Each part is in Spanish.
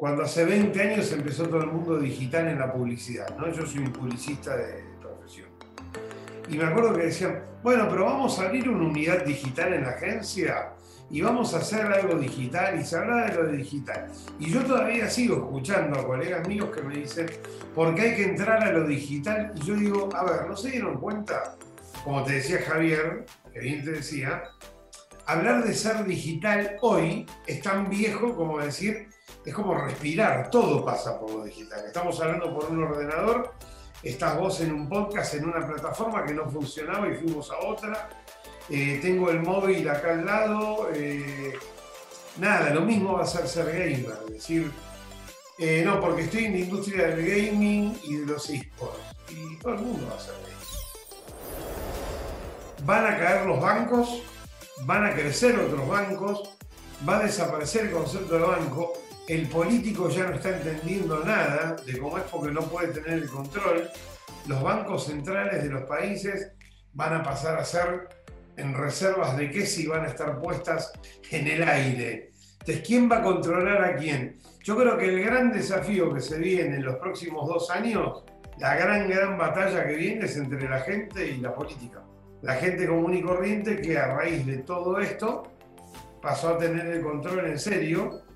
Cuando hace 20 años empezó todo el mundo digital en la publicidad, ¿no? Yo soy un publicista de profesión. Y me acuerdo que decían, bueno, pero vamos a abrir una unidad digital en la agencia y vamos a hacer algo digital y se habla de lo digital. Y yo todavía sigo escuchando a colegas míos que me dicen, porque hay que entrar a lo digital. Y yo digo, a ver, ¿no se dieron cuenta? Como te decía Javier, que bien te decía, hablar de ser digital hoy es tan viejo como decir, es como respirar, todo pasa por lo digital. Estamos hablando por un ordenador, estás vos en un podcast, en una plataforma que no funcionaba y fuimos a otra, eh, tengo el móvil acá al lado, eh, nada, lo mismo va a ser ser gamer, es decir, eh, no, porque estoy en la industria del gaming y de los esports, y todo el mundo va a ser gamer. Van a caer los bancos, van a crecer otros bancos, va a desaparecer el concepto de banco, el político ya no está entendiendo nada de cómo es porque no puede tener el control, los bancos centrales de los países van a pasar a ser en reservas de qué si van a estar puestas en el aire. Entonces, ¿quién va a controlar a quién? Yo creo que el gran desafío que se viene en los próximos dos años, la gran, gran batalla que viene es entre la gente y la política. La gente común y corriente que a raíz de todo esto pasó a tener el control en serio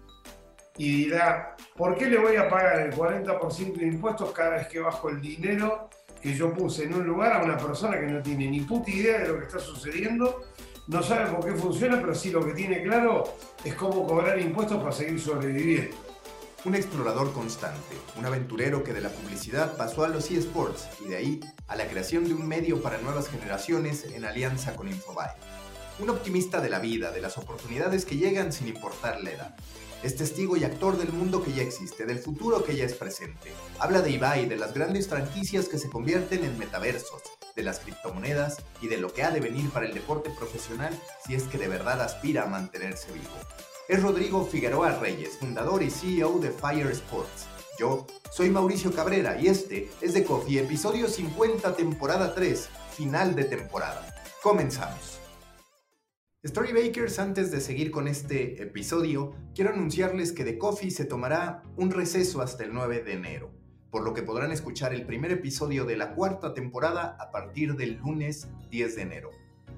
y dirá, ¿por qué le voy a pagar el 40% de impuestos cada vez que bajo el dinero que yo puse en un lugar a una persona que no tiene ni puta idea de lo que está sucediendo, no sabe por qué funciona, pero sí lo que tiene claro es cómo cobrar impuestos para seguir sobreviviendo? Un explorador constante, un aventurero que de la publicidad pasó a los eSports y de ahí a la creación de un medio para nuevas generaciones en alianza con Infobae. Un optimista de la vida, de las oportunidades que llegan sin importar la edad. Es testigo y actor del mundo que ya existe, del futuro que ya es presente. Habla de Ibai, de las grandes franquicias que se convierten en metaversos, de las criptomonedas y de lo que ha de venir para el deporte profesional si es que de verdad aspira a mantenerse vivo. Es Rodrigo Figueroa Reyes, fundador y CEO de Fire Sports. Yo soy Mauricio Cabrera y este es de Coffee, episodio 50, temporada 3, final de temporada. Comenzamos. Storybakers, antes de seguir con este episodio, quiero anunciarles que The Coffee se tomará un receso hasta el 9 de enero, por lo que podrán escuchar el primer episodio de la cuarta temporada a partir del lunes 10 de enero.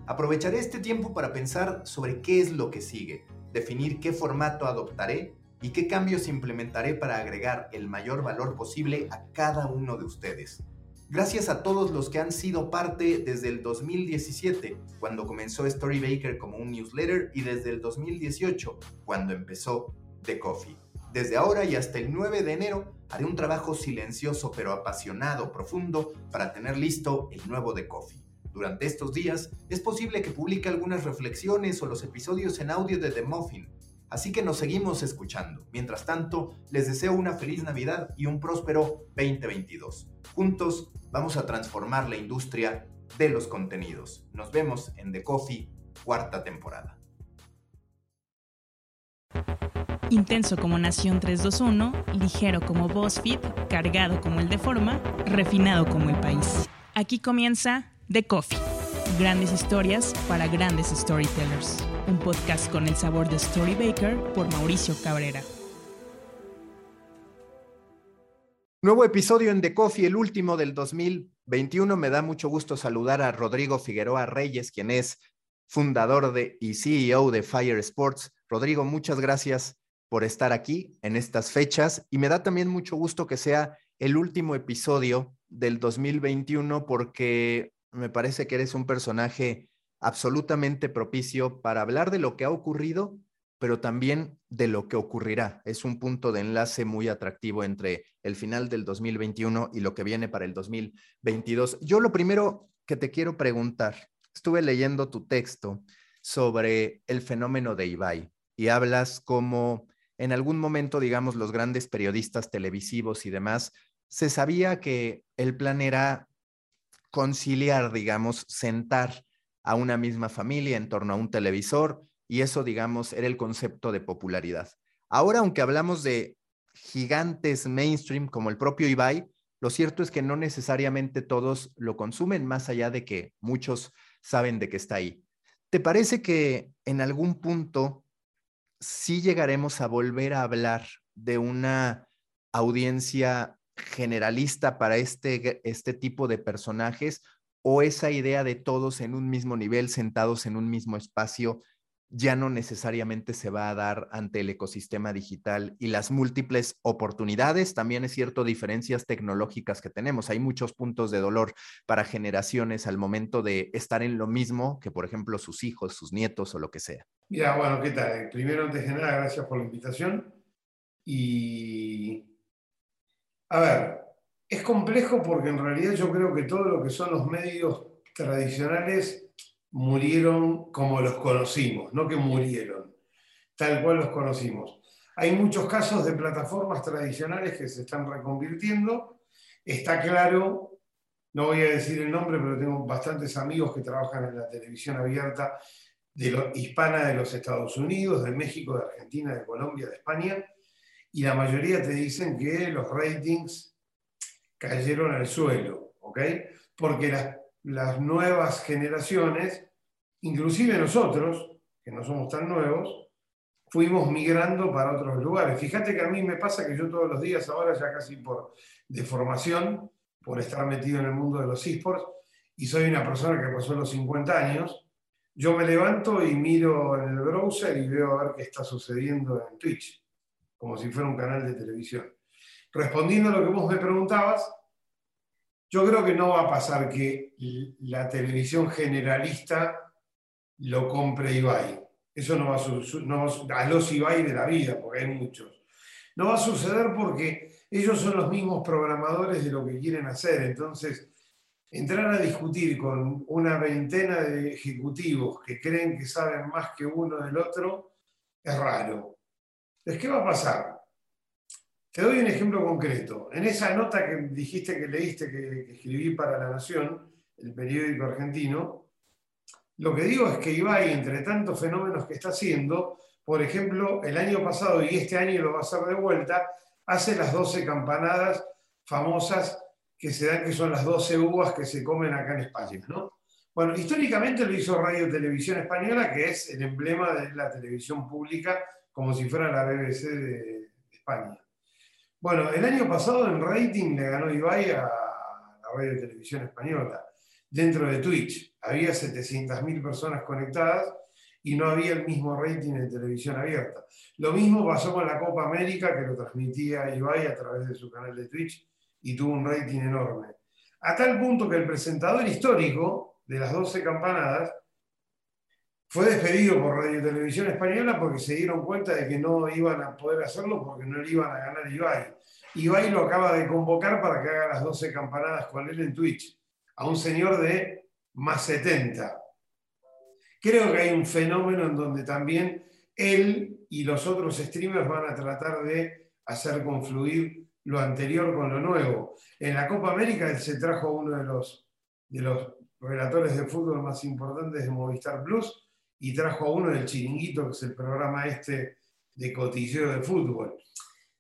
Aprovecharé este tiempo para pensar sobre qué es lo que sigue, definir qué formato adoptaré y qué cambios implementaré para agregar el mayor valor posible a cada uno de ustedes. Gracias a todos los que han sido parte desde el 2017, cuando comenzó Storybaker como un newsletter, y desde el 2018, cuando empezó The Coffee. Desde ahora y hasta el 9 de enero haré un trabajo silencioso pero apasionado, profundo, para tener listo el nuevo The Coffee. Durante estos días es posible que publique algunas reflexiones o los episodios en audio de The Muffin, Así que nos seguimos escuchando. Mientras tanto, les deseo una feliz Navidad y un próspero 2022. Juntos vamos a transformar la industria de los contenidos. Nos vemos en The Coffee, cuarta temporada. Intenso como Nación 321, ligero como BuzzFeed, cargado como el de forma, refinado como el país. Aquí comienza The Coffee. Grandes historias para grandes storytellers un podcast con el sabor de Storybaker por Mauricio Cabrera. Nuevo episodio en The Coffee, el último del 2021. Me da mucho gusto saludar a Rodrigo Figueroa Reyes, quien es fundador de y CEO de Fire Sports. Rodrigo, muchas gracias por estar aquí en estas fechas y me da también mucho gusto que sea el último episodio del 2021 porque me parece que eres un personaje absolutamente propicio para hablar de lo que ha ocurrido, pero también de lo que ocurrirá. Es un punto de enlace muy atractivo entre el final del 2021 y lo que viene para el 2022. Yo lo primero que te quiero preguntar, estuve leyendo tu texto sobre el fenómeno de Ibai y hablas como en algún momento, digamos, los grandes periodistas televisivos y demás, se sabía que el plan era conciliar, digamos, sentar a una misma familia en torno a un televisor y eso, digamos, era el concepto de popularidad. Ahora, aunque hablamos de gigantes mainstream como el propio Ibai, lo cierto es que no necesariamente todos lo consumen, más allá de que muchos saben de que está ahí. ¿Te parece que en algún punto sí llegaremos a volver a hablar de una audiencia generalista para este, este tipo de personajes o esa idea de todos en un mismo nivel, sentados en un mismo espacio, ya no necesariamente se va a dar ante el ecosistema digital y las múltiples oportunidades, también es cierto, diferencias tecnológicas que tenemos. Hay muchos puntos de dolor para generaciones al momento de estar en lo mismo que, por ejemplo, sus hijos, sus nietos o lo que sea. Mira, bueno, ¿qué tal? Primero, antes de nada, gracias por la invitación. Y, a ver, es complejo porque en realidad yo creo que todo lo que son los medios tradicionales murieron como los conocimos, no que murieron, tal cual los conocimos. Hay muchos casos de plataformas tradicionales que se están reconvirtiendo. Está claro, no voy a decir el nombre, pero tengo bastantes amigos que trabajan en la televisión abierta hispana de los Estados Unidos, de México, de Argentina, de Colombia, de España, y la mayoría te dicen que los ratings cayeron al suelo, ¿ok? Porque las, las nuevas generaciones inclusive nosotros, que no somos tan nuevos, fuimos migrando para otros lugares. Fíjate que a mí me pasa que yo todos los días, ahora ya casi por deformación, por estar metido en el mundo de los esports, y soy una persona que pasó los 50 años, yo me levanto y miro en el browser y veo a ver qué está sucediendo en Twitch, como si fuera un canal de televisión. Respondiendo a lo que vos me preguntabas, yo creo que no va a pasar que la televisión generalista lo compre Ibai. Eso no va a suceder, a los Ibai de la vida, porque hay muchos. No va a suceder porque ellos son los mismos programadores de lo que quieren hacer. Entonces, entrar a discutir con una veintena de ejecutivos que creen que saben más que uno del otro es raro. Entonces, ¿qué va a pasar? Te doy un ejemplo concreto. En esa nota que dijiste que leíste, que escribí para La Nación, el periódico argentino, lo que digo es que Ibai, entre tantos fenómenos que está haciendo, por ejemplo, el año pasado y este año lo va a hacer de vuelta, hace las 12 campanadas famosas que se dan, que son las 12 uvas que se comen acá en España, ¿no? Bueno, históricamente lo hizo Radio Televisión Española, que es el emblema de la televisión pública, como si fuera la BBC de España. Bueno, el año pasado en rating le ganó Ibai a la Radio Televisión Española dentro de Twitch. Había 700.000 personas conectadas y no había el mismo rating en televisión abierta. Lo mismo pasó con la Copa América, que lo transmitía Ibai a través de su canal de Twitch y tuvo un rating enorme. A tal punto que el presentador histórico de las 12 campanadas fue despedido por Radio Televisión Española porque se dieron cuenta de que no iban a poder hacerlo porque no le iban a ganar Ibai. Ibai lo acaba de convocar para que haga las 12 campanadas con él en Twitch a un señor de más 70. Creo que hay un fenómeno en donde también él y los otros streamers van a tratar de hacer confluir lo anterior con lo nuevo. En la Copa América él se trajo uno de los, de los relatores de fútbol más importantes de Movistar Plus y trajo a uno del Chiringuito, que es el programa este de cotilleo de fútbol.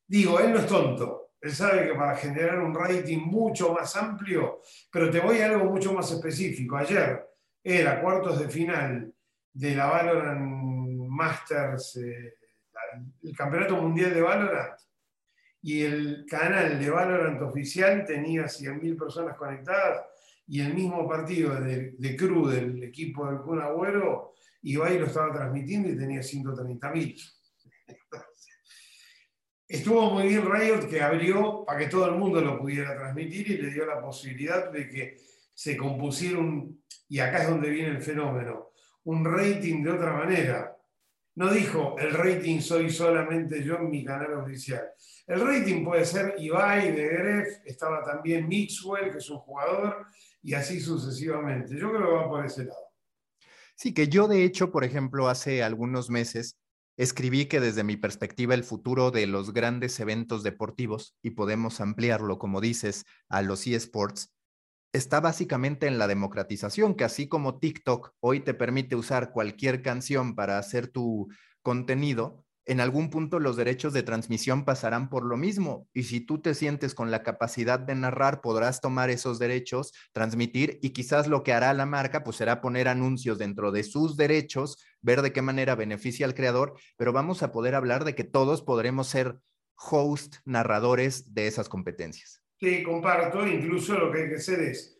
Digo, él no es tonto, él sabe que para generar un rating mucho más amplio, pero te voy a algo mucho más específico. Ayer era cuartos de final de la Valorant Masters, eh, el Campeonato Mundial de Valorant, y el canal de Valorant oficial tenía 100.000 personas conectadas, y el mismo partido de, de Crew del equipo del Kun Ibai lo estaba transmitiendo y tenía 130.000. Estuvo muy bien Riot que abrió para que todo el mundo lo pudiera transmitir y le dio la posibilidad de que se compusiera un, y acá es donde viene el fenómeno, un rating de otra manera. No dijo, el rating soy solamente yo en mi canal oficial. El rating puede ser Ibai de Gref, estaba también Mixwell, que es un jugador, y así sucesivamente. Yo creo que va por ese lado. Sí, que yo de hecho, por ejemplo, hace algunos meses escribí que desde mi perspectiva el futuro de los grandes eventos deportivos, y podemos ampliarlo, como dices, a los eSports, está básicamente en la democratización, que así como TikTok hoy te permite usar cualquier canción para hacer tu contenido, en algún punto los derechos de transmisión pasarán por lo mismo. Y si tú te sientes con la capacidad de narrar, podrás tomar esos derechos, transmitir y quizás lo que hará la marca, pues será poner anuncios dentro de sus derechos, ver de qué manera beneficia al creador, pero vamos a poder hablar de que todos podremos ser host, narradores de esas competencias. Sí, comparto, incluso lo que hay que hacer es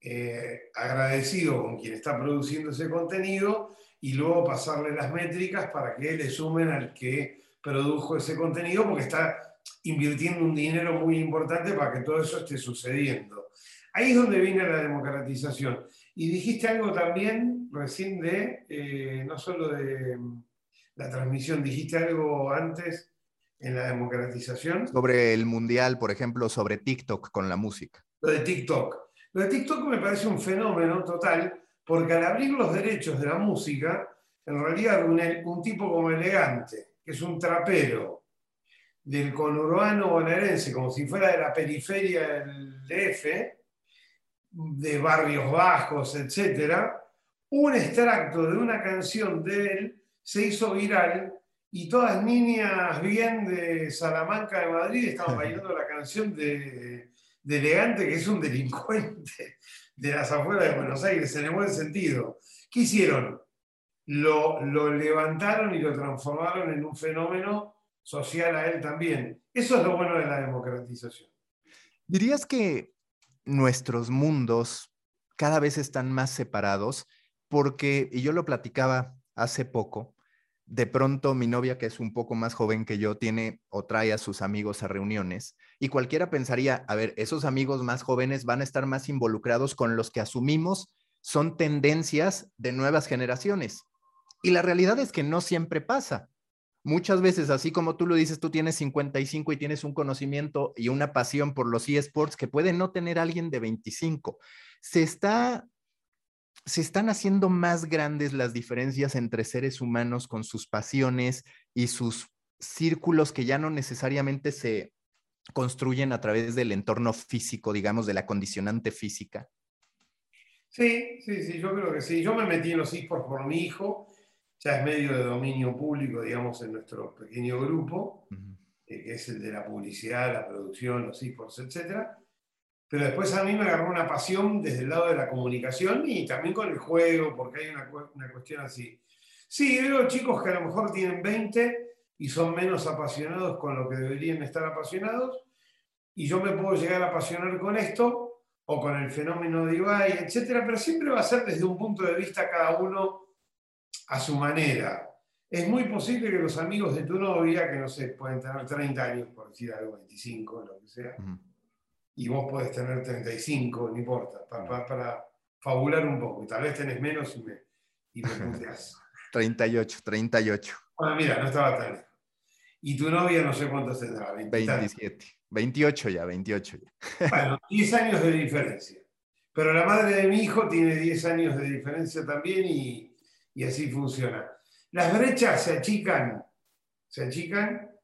eh, agradecido con quien está produciendo ese contenido y luego pasarle las métricas para que le sumen al que produjo ese contenido porque está invirtiendo un dinero muy importante para que todo eso esté sucediendo. Ahí es donde viene la democratización. Y dijiste algo también recién de, eh, no solo de mm, la transmisión, dijiste algo antes en la democratización. Sobre el mundial, por ejemplo, sobre TikTok con la música. Lo de TikTok. Lo de TikTok me parece un fenómeno total, porque al abrir los derechos de la música, en realidad un, tipo como elegante, que es un trapero del conurbano bonaerense, como si fuera de la periferia del DF, de barrios bajos, etc., un extracto de una canción de él se hizo viral y todas niñas bien de Salamanca de Madrid estaban bailando la canción de, Elegante, que es un delincuente de las afueras de Buenos Aires, en el buen sentido. ¿Qué hicieron? Lo, lo levantaron y lo transformaron en un fenómeno social a él también. Eso es lo bueno de la democratización. ¿Dirías que nuestros mundos cada vez están más separados? Porque, y yo lo platicaba hace poco, de pronto mi novia, que es un poco más joven que yo, tiene o trae a sus amigos a reuniones y cualquiera pensaría, a ver, esos amigos más jóvenes van a estar más involucrados con los que asumimos son tendencias de nuevas generaciones. Y la realidad es que no siempre pasa. Muchas veces, así como tú lo dices, tú tienes 55 y tienes un conocimiento y una pasión por los eSports que puede no tener alguien de 25. Se está se están haciendo más grandes las diferencias entre seres humanos con sus pasiones y sus círculos que ya no necesariamente se construyen a través del entorno físico, digamos, de la condicionante física. Sí, sí, sí, yo creo que sí. Yo me metí en los esports por mi hijo, ya es medio de dominio público, digamos, en nuestro pequeño grupo, eh, que es el de la publicidad, la producción, los esports, etcétera. Pero después a mí me agarró una pasión desde el lado de la comunicación y también con el juego, porque hay una, cuestión así. Sí, veo chicos que a lo mejor tienen 20 y son menos apasionados con lo que deberían estar apasionados, y yo me puedo llegar a apasionar con esto o con el fenómeno de Ibai, etcétera, pero siempre va a ser desde un punto de vista cada uno a su manera. Es muy posible que los amigos de tu novia, que no sé, pueden tener 30 años, por decir algo, 25, lo que sea, y vos podés tener 35, no importa, para, fabular un poco. Y tal vez tenés menos y me, y me 38, 38. Bueno, mira, no estaba tan lejos. Y tu novia no sé cuántos tendrá, 27. 28 ya, 28 ya. Bueno, 10 años de diferencia. Pero la madre de mi hijo tiene 10 años de diferencia también y, y así funciona. Las brechas se achican, se achican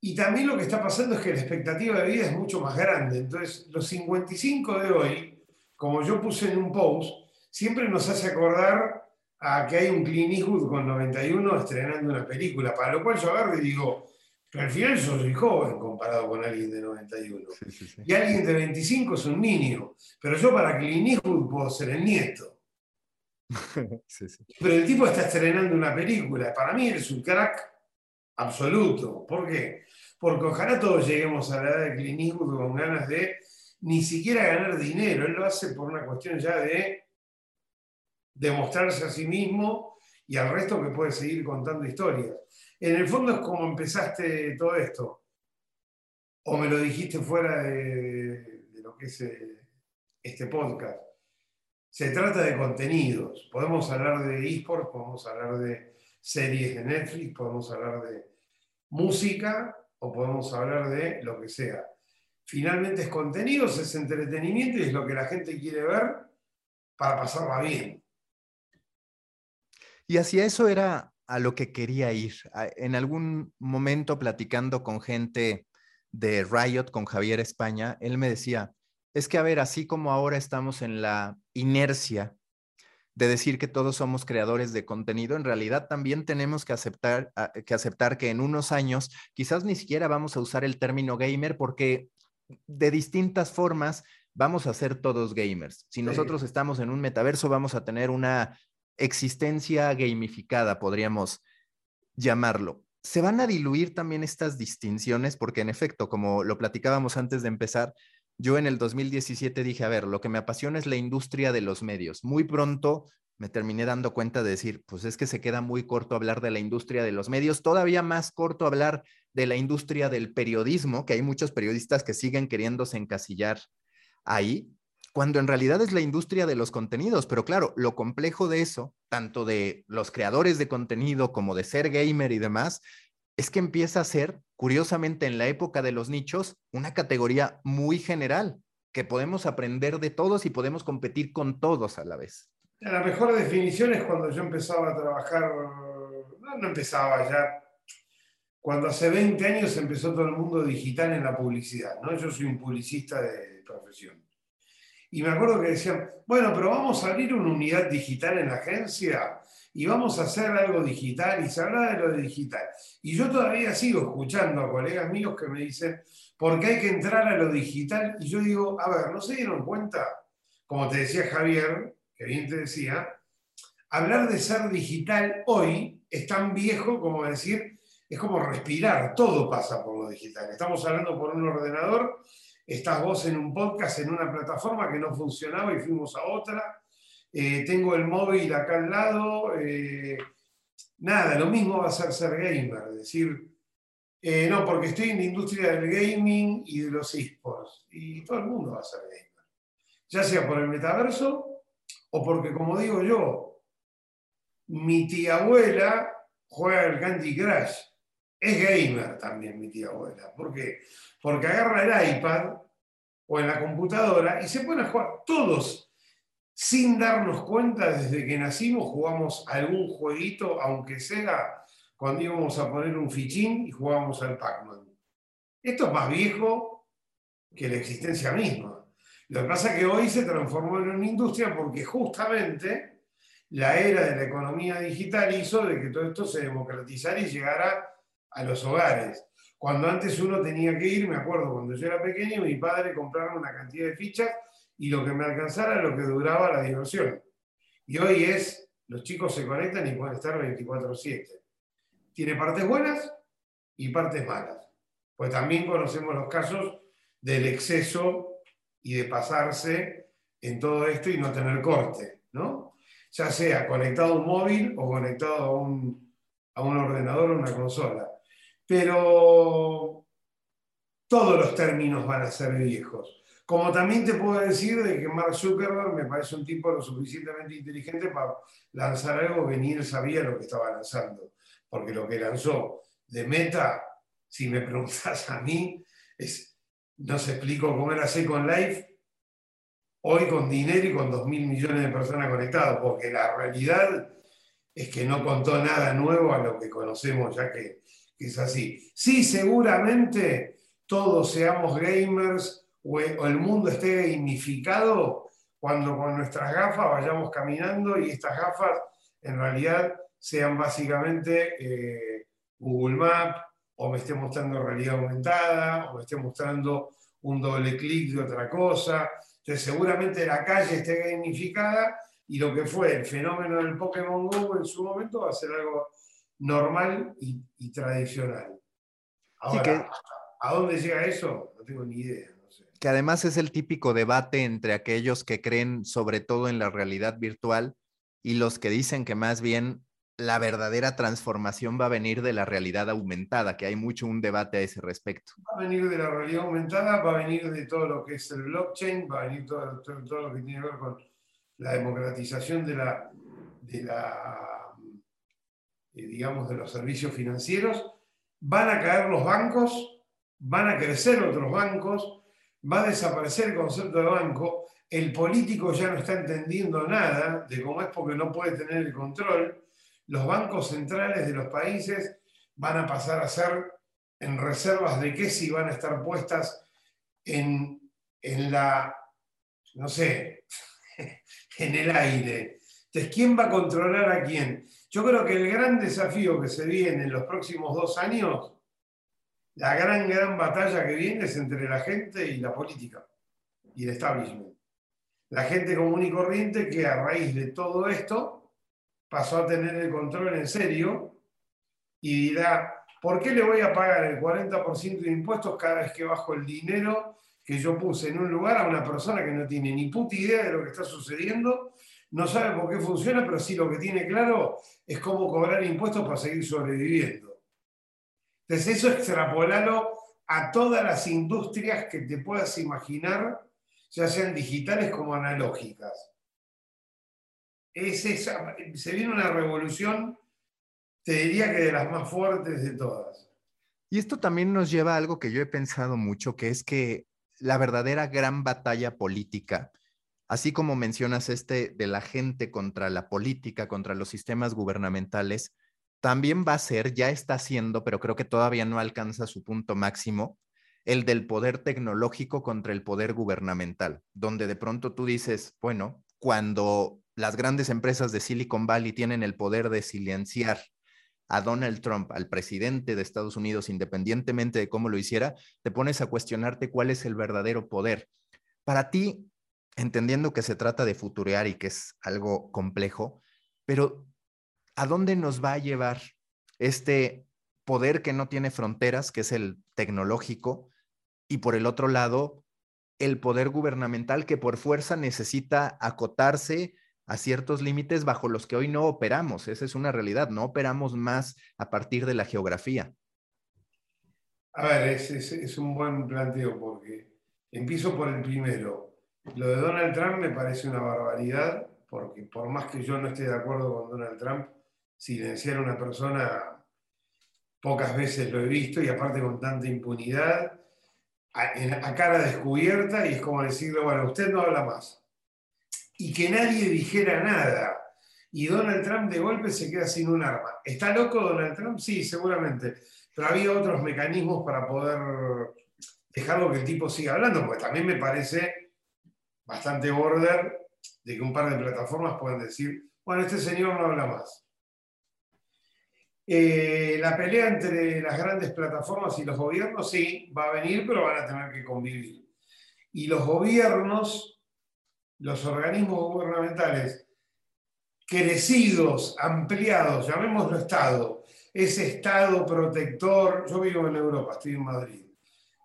y también lo que está pasando es que la expectativa de vida es mucho más grande. Entonces, los 55 de hoy, como yo puse en un post, siempre nos hace acordar a que hay un Clint Eastwood con 91 estrenando una película, para lo cual yo agarro y digo, pero al final yo soy joven comparado con alguien de 91. Y alguien de 25 es un niño, pero yo para Clint Eastwood puedo ser el nieto. pero el tipo está estrenando una película, para mí es un crack absoluto. ¿Por qué? Porque ojalá todos lleguemos a la edad de clinismo con ganas de ni siquiera ganar dinero. Él lo hace por una cuestión ya de demostrarse a sí mismo y al resto que puede seguir contando historias. En el fondo es como empezaste todo esto. O me lo dijiste fuera de, lo que es eh, este podcast. Se trata de contenidos. Podemos hablar de esports, podemos hablar de series de Netflix, podemos hablar de música o podemos hablar de lo que sea. Finalmente es contenidos, es entretenimiento y es lo que la gente quiere ver para pasarla bien. Y hacia eso era a lo que quería ir. En algún momento platicando con gente de Riot, con Javier España, él me decía, es que a ver, así como ahora estamos en la inercia de decir que todos somos creadores de contenido, en realidad también tenemos que aceptar, ah, que aceptar que en unos años quizás ni siquiera vamos a usar el término gamer porque de distintas formas vamos a ser todos gamers. Si nosotros estamos en un metaverso, vamos a tener una existencia gamificada, podríamos llamarlo. Se van a diluir también estas distinciones porque en efecto, como lo platicábamos antes de empezar, yo en el 2017 dije, a ver, lo que me apasiona es la industria de los medios. Muy pronto me terminé dando cuenta de decir, pues es que se queda muy corto hablar de la industria de los medios, todavía más corto hablar de la industria del periodismo, que hay muchos periodistas que siguen queriéndose encasillar ahí, cuando en realidad es la industria de los contenidos. Pero claro, lo complejo de eso, tanto de los creadores de contenido como de ser gamer y demás, es que empieza a ser, curiosamente, en la época de los nichos, una categoría muy general, que podemos aprender de todos y podemos competir con todos a la vez. La mejor definición es cuando yo empezaba a trabajar, no, no empezaba ya, cuando hace 20 años empezó todo el mundo digital en la publicidad, ¿no? Yo soy un publicista de profesión. Y me acuerdo que decían, bueno, pero vamos a abrir una unidad digital en la agencia y vamos a hacer algo digital y se habla de lo digital. Y yo todavía sigo escuchando a colegas míos que me dicen, porque hay que entrar a lo digital. Y yo digo, a ver, ¿no se dieron cuenta? Como te decía Javier, que bien te decía, hablar de ser digital hoy es tan viejo como decir, es como respirar, todo pasa por lo digital. Estamos hablando por un ordenador, estás vos en un podcast, en una plataforma que no funcionaba y fuimos a otra eh, tengo el móvil acá al lado, eh, nada, lo mismo va a ser ser gamer, es decir, eh, no, porque estoy en la industria del gaming y de los esports, y todo el mundo va a ser gamer, ya sea por el metaverso o porque, como digo yo, mi tía abuela juega el Candy Crush, es gamer también mi tía abuela, ¿por qué? Porque agarra el iPad o en la computadora y se pone a jugar todos sin darnos cuenta, desde que nacimos jugamos algún jueguito, aunque sea cuando íbamos a poner un fichín y jugábamos al Pac-Man. Esto es más viejo que la existencia misma. Lo que pasa es que hoy se transformó en una industria porque justamente la era de la economía digital hizo de que todo esto se democratizara y llegara a los hogares. Cuando antes uno tenía que ir, me acuerdo cuando yo era pequeño, mi padre compraba una cantidad de fichas y lo que me alcanzara lo que duraba la diversión. Y hoy es, los chicos se conectan y pueden estar 24/7. Tiene partes buenas y partes malas. Pues también conocemos los casos del exceso y de pasarse en todo esto y no tener corte, ¿no? Ya sea conectado a un móvil o conectado a un, a un ordenador o una consola. Pero todos los términos van a ser viejos. Como también te puedo decir de que Mark Zuckerberg me parece un tipo lo suficientemente inteligente para lanzar algo que sabía lo que estaba lanzando. Porque lo que lanzó de Meta, si me preguntas a mí, es, no se explico cómo era Second Life hoy con dinero y con 2 mil millones de personas conectadas, porque la realidad es que no contó nada nuevo a lo que conocemos ya que es así. Sí, seguramente todos seamos gamers o el mundo esté gamificado cuando con nuestras gafas vayamos caminando y estas gafas en realidad sean básicamente eh, Google Maps o me esté mostrando realidad aumentada o me esté mostrando un doble clic de otra cosa. Entonces seguramente la calle esté gamificada y lo que fue el fenómeno del Pokémon Go en su momento va a ser algo normal y, tradicional. Ahora, ¿a dónde llega eso? No tengo ni idea que además es el típico debate entre aquellos que creen sobre todo en la realidad virtual y los que dicen que más bien la verdadera transformación va a venir de la realidad aumentada, que hay mucho un debate a ese respecto. Va a venir de la realidad aumentada, va a venir de todo lo que es el blockchain, va a venir todo, todo, lo que tiene que ver con la democratización de la, de la eh, digamos, de los servicios financieros. Van a caer los bancos, van a crecer otros bancos, va a desaparecer el concepto de banco, el político ya no está entendiendo nada de cómo es porque no puede tener el control, los bancos centrales de los países van a pasar a ser en reservas de qué si van a estar puestas en, en la, no sé, en el aire. Entonces, ¿quién va a controlar a quién? Yo creo que el gran desafío que se viene en los próximos dos años, la gran, gran batalla que viene es entre la gente y la política y el establishment. La gente común y corriente que a raíz de todo esto pasó a tener el control en serio y dirá, ¿por qué le voy a pagar el 40% de impuestos cada vez que bajo el dinero que yo puse en un lugar a una persona que no tiene ni puta idea de lo que está sucediendo no sabe por qué funciona, pero sí lo que tiene claro es cómo cobrar impuestos para seguir sobreviviendo. Entonces eso extrapolalo a todas las industrias que te puedas imaginar, ya sean digitales como analógicas. Es se viene una revolución, te diría que de las más fuertes de todas. Y esto también nos lleva a algo que yo he pensado mucho, que es que la verdadera gran batalla política así como mencionas este de la gente contra la política, contra los sistemas gubernamentales, también va a ser, ya está haciendo, pero creo que todavía no alcanza su punto máximo, el del poder tecnológico contra el poder gubernamental, donde de pronto tú dices, bueno, cuando las grandes empresas de Silicon Valley tienen el poder de silenciar a Donald Trump, al presidente de Estados Unidos, independientemente de cómo lo hiciera, te pones a cuestionarte cuál es el verdadero poder. Para ti, entendiendo que se trata de futurear y que es algo complejo, pero ¿a dónde nos va a llevar este poder que no tiene fronteras, que es el tecnológico, y por el otro lado, el poder gubernamental que por fuerza necesita acotarse a ciertos límites bajo los que hoy no operamos. Esa es una realidad, no operamos más a partir de la geografía. A ver, es, es un buen planteo porque empiezo por el primero. Lo de Donald Trump me parece una barbaridad, porque por más que yo no esté de acuerdo con Donald Trump, silenciar a una persona pocas veces lo he visto y aparte con tanta impunidad, a, cara descubierta y es como decirle, bueno, usted no habla más. Y que nadie dijera nada. Y Donald Trump de golpe se queda sin un arma. ¿Está loco Donald Trump? Sí, seguramente. Pero había otros mecanismos para poder dejarlo que el tipo siga hablando, porque también me parece bastante border de que un par de plataformas puedan decir, bueno, este señor no habla más. Eh, la pelea entre las grandes plataformas y los gobiernos, sí, va a venir, pero van a tener que convivir. Y los gobiernos, los organismos gubernamentales, crecidos, ampliados, llamémoslo Estado, ese Estado protector, yo vivo en Europa, estoy en Madrid.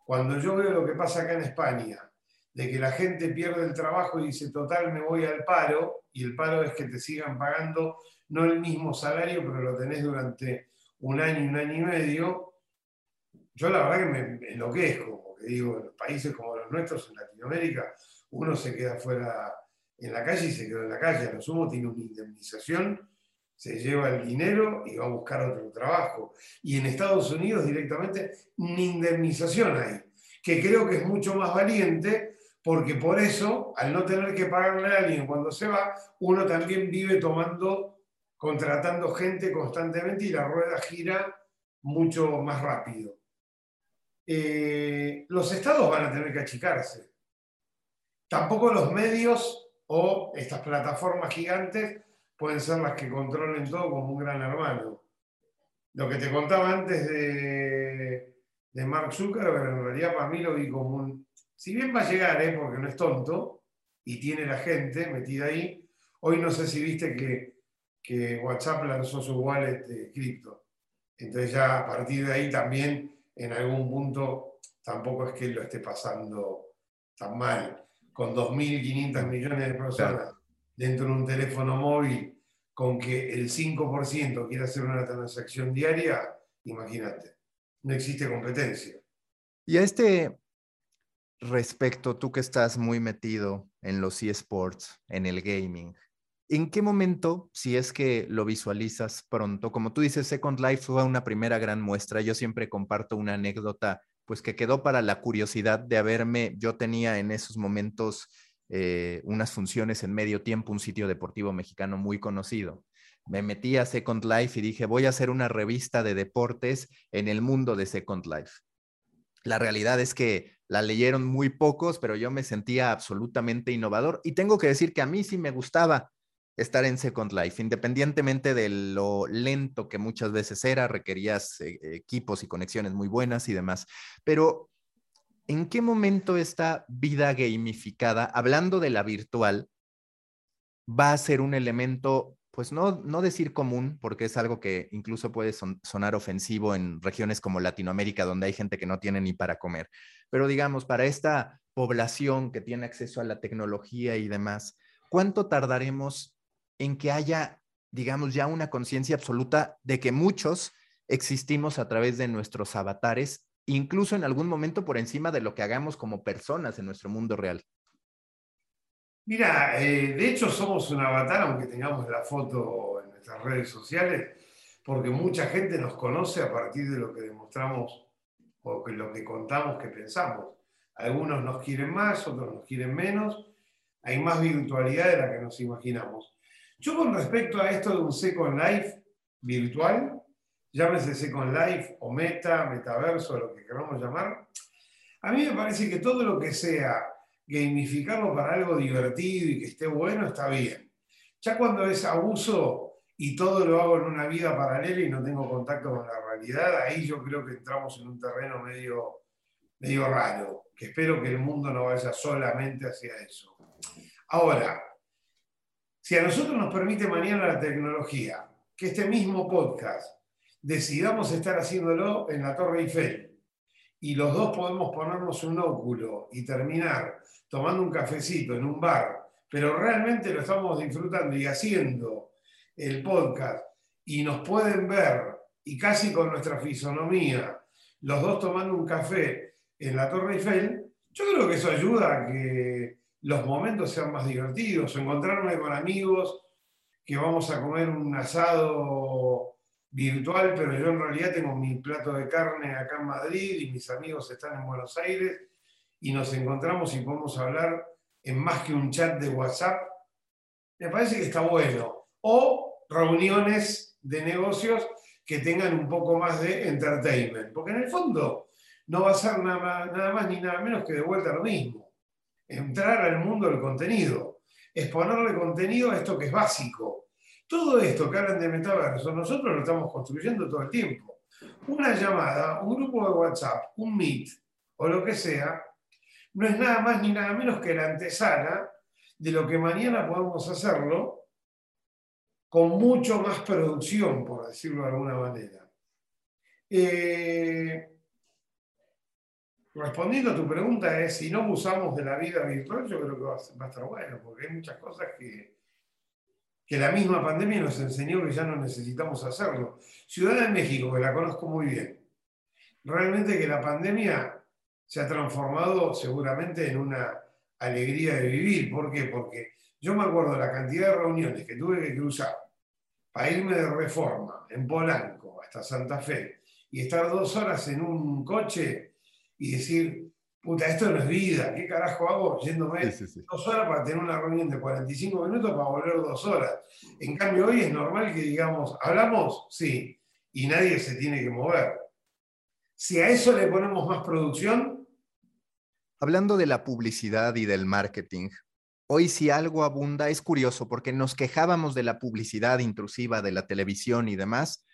Cuando yo veo lo que pasa acá en España, de que la gente pierde el trabajo y dice, total, me voy al paro, y el paro es que te sigan pagando no el mismo salario, pero lo tenés durante un año, un año y medio, yo la verdad que me, enloquezco, porque digo, en países como los nuestros, en Latinoamérica, uno se queda fuera en la calle y se queda en la calle, a lo sumo tiene una indemnización, se lleva el dinero y va a buscar otro trabajo. Y en Estados Unidos directamente ni indemnización hay, que creo que es mucho más valiente porque por eso, al no tener que pagarle a alguien cuando se va, uno también vive tomando, contratando gente constantemente y la rueda gira mucho más rápido. Eh, los estados van a tener que achicarse. Tampoco los medios o estas plataformas gigantes pueden ser las que controlen todo como un gran hermano. Lo que te contaba antes de, de Mark Zuckerberg, en realidad para mí lo vi como un si bien va a llegar, ¿eh? porque no es tonto y tiene la gente metida ahí, hoy no sé si viste que, que WhatsApp lanzó su wallet de cripto. Entonces ya a partir de ahí también en algún punto tampoco es que lo esté pasando tan mal. Con 2.500 millones de personas dentro de un teléfono móvil, con que el 5% quiera hacer una transacción diaria, imagínate, no existe competencia. Y a este, respecto, tú que estás muy metido en los eSports, en el gaming, ¿en qué momento, si es que lo visualizas pronto, como tú dices, Second Life fue una primera gran muestra, yo siempre comparto una anécdota, pues que quedó para la curiosidad de haberme, yo tenía en esos momentos eh, unas funciones en medio tiempo, un sitio deportivo mexicano muy conocido. me metí a Second Life y dije, voy a hacer una revista de deportes en el mundo de Second Life. La realidad es que la leyeron muy pocos, pero yo me sentía absolutamente innovador y tengo que decir que a mí sí me gustaba estar en Second Life, independientemente de lo lento que muchas veces era, requerías eh, equipos y conexiones muy buenas y demás. Pero, ¿en qué momento esta vida gamificada, hablando de la virtual, va a ser un elemento, pues no, no decir común, porque es algo que incluso puede sonar ofensivo en regiones como Latinoamérica, donde hay gente que no tiene ni para comer, pero digamos, para esta población que tiene acceso a la tecnología y demás, ¿cuánto tardaremos en que haya, digamos, ya una conciencia absoluta de que muchos existimos a través de nuestros avatares, incluso en algún momento por encima de lo que hagamos como personas en nuestro mundo real? Mira, eh, de hecho somos un avatar, aunque tengamos la foto en nuestras redes sociales, porque mucha gente nos conoce a partir de lo que demostramos o que lo que contamos que pensamos. Algunos nos quieren más, otros nos quieren menos. Hay más virtualidad de la que nos imaginamos. Yo con respecto a esto de un Second Life virtual, llámese Second Life o Meta, Metaverso, lo que queramos llamar, a mí me parece que todo lo que sea gamificarlo para algo divertido y que esté bueno, está bien. Ya cuando es abuso y todo lo hago en una vida paralela y no tengo contacto con la realidad, ahí yo creo que entramos en un terreno medio, medio raro, que espero que el mundo no vaya solamente hacia eso. Ahora, si a nosotros nos permite mañana la tecnología que este mismo podcast decidamos estar haciéndolo en la Torre Eiffel y los dos podemos ponernos un óculo y terminar tomando un cafecito en un bar, pero realmente lo estamos disfrutando y haciendo el podcast y nos pueden ver y casi con nuestra fisonomía, los dos tomando un café en la Torre Eiffel, yo creo que eso ayuda a que los momentos sean más divertidos, o encontrarme con amigos que vamos a comer un asado virtual, pero yo en realidad tengo mi plato de carne acá en Madrid y mis amigos están en Buenos Aires y nos encontramos y podemos hablar en más que un chat de WhatsApp, me parece que está bueno. O reuniones de negocios que tengan un poco más de entertainment, porque en el fondo no va a ser nada, nada más ni nada menos que de vuelta lo mismo. Entrar al mundo del contenido, exponerle contenido a esto que es básico. Todo esto que hablan de metaverso, nosotros lo estamos construyendo todo el tiempo. Una llamada, un grupo de WhatsApp, un Meet o lo que sea, no es nada más ni nada menos que la antesala de lo que mañana podemos hacerlo con mucho más producción, por decirlo de alguna manera. Eh, respondiendo a tu pregunta es, si no usamos de la vida virtual, yo creo que va a, estar bueno, porque hay muchas cosas que, que la misma pandemia nos enseñó que ya no necesitamos hacerlo. Ciudad de México, que la conozco muy bien, realmente que la pandemia se ha transformado seguramente en una alegría de vivir. ¿Por qué? Porque yo me acuerdo la cantidad de reuniones que tuve que cruzar para irme de reforma en Polanco hasta Santa Fe y estar dos horas en un coche y decir, puta, esto no es vida, ¿qué carajo hago yéndome dos horas para tener una reunión de 45 minutos para volver dos horas? En cambio, hoy es normal que digamos, ¿hablamos? Sí, y nadie se tiene que mover. Si a eso le ponemos más producción, Hablando de la publicidad y del marketing, hoy si algo abunda es curioso porque nos quejábamos de la publicidad intrusiva de la televisión y demás,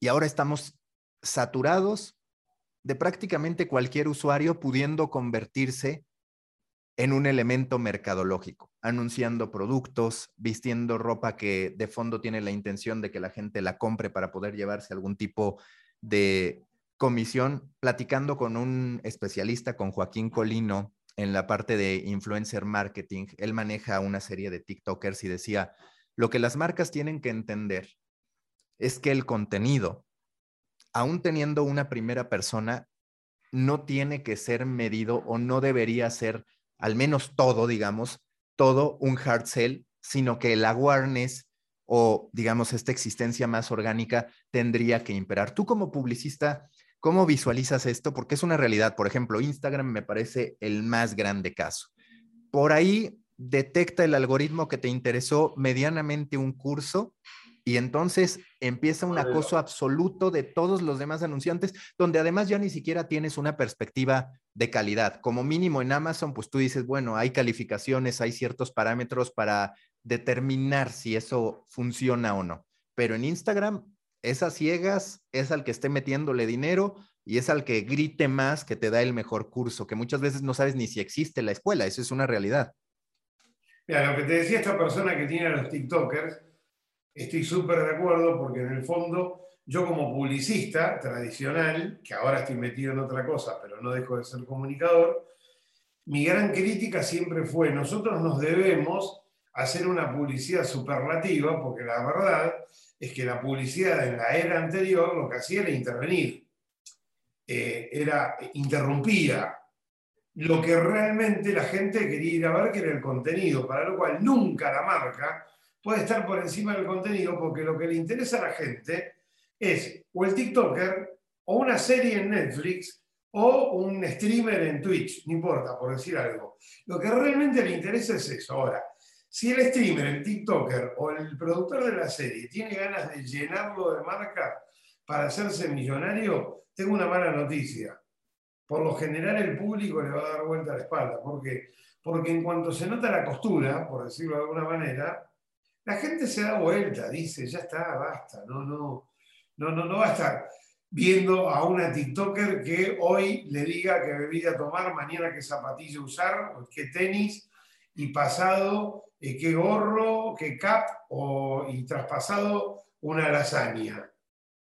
y ahora estamos saturados de prácticamente cualquier usuario pudiendo convertirse en un elemento mercadológico, anunciando productos, vistiendo ropa que de fondo tiene la intención de que la gente la compre para poder llevarse algún tipo de comisión platicando con un especialista, con Joaquín Colino, en la parte de influencer marketing. Él maneja una serie de TikTokers y decía, lo que las marcas tienen que entender es que el contenido, aún teniendo una primera persona, no tiene que ser medido o no debería ser, al menos todo, digamos, todo un hard sell, sino que el awareness o, digamos, esta existencia más orgánica tendría que imperar. Tú como publicista, ¿Cómo visualizas esto? Porque es una realidad. Por ejemplo, Instagram me parece el más grande caso. Por ahí detecta el algoritmo que te interesó medianamente un curso Y entonces empieza un acoso absoluto de todos los demás anunciantes, donde además ya ni siquiera tienes una perspectiva de calidad. Como mínimo en Amazon, pues tú dices, bueno, hay calificaciones, hay ciertos parámetros para determinar si eso funciona o no. Pero en Instagram, esas ciegas es al que esté metiéndole dinero y es al que grite más que te da el mejor curso, que muchas veces no sabes ni si existe la escuela, eso es una realidad. Mira, lo que te decía esta persona que tiene a los TikTokers, estoy súper de acuerdo porque en el fondo yo como publicista tradicional, que ahora estoy metido en otra cosa, pero no dejo de ser comunicador, mi gran crítica siempre fue, nosotros nos debemos hacer una publicidad superlativa, porque la verdad es que la publicidad en la era anterior lo que hacía era intervenir, eh, era interrumpía lo que realmente la gente quería ir a ver, que era el contenido, para lo cual nunca la marca puede estar por encima del contenido porque lo que le interesa a la gente es o el TikToker o una serie en Netflix o un streamer en Twitch, no importa, por decir algo. Lo que realmente le interesa es eso. Ahora, si el streamer, el TikToker o el productor de la serie tiene ganas de llenarlo de marca para hacerse millonario, tengo una mala noticia. Por lo general el público le va a dar vuelta a la espalda. ¿Por qué? Porque en cuanto se nota la costura, por decirlo de alguna manera, la gente se da vuelta, dice, ya está, basta, no, no, no, no, no va a estar viendo a una TikToker que hoy le diga qué bebida tomar, mañana qué zapatilla usar, qué tenis, y pasado eh, qué gorro, qué cap, o, y traspasado una lasaña.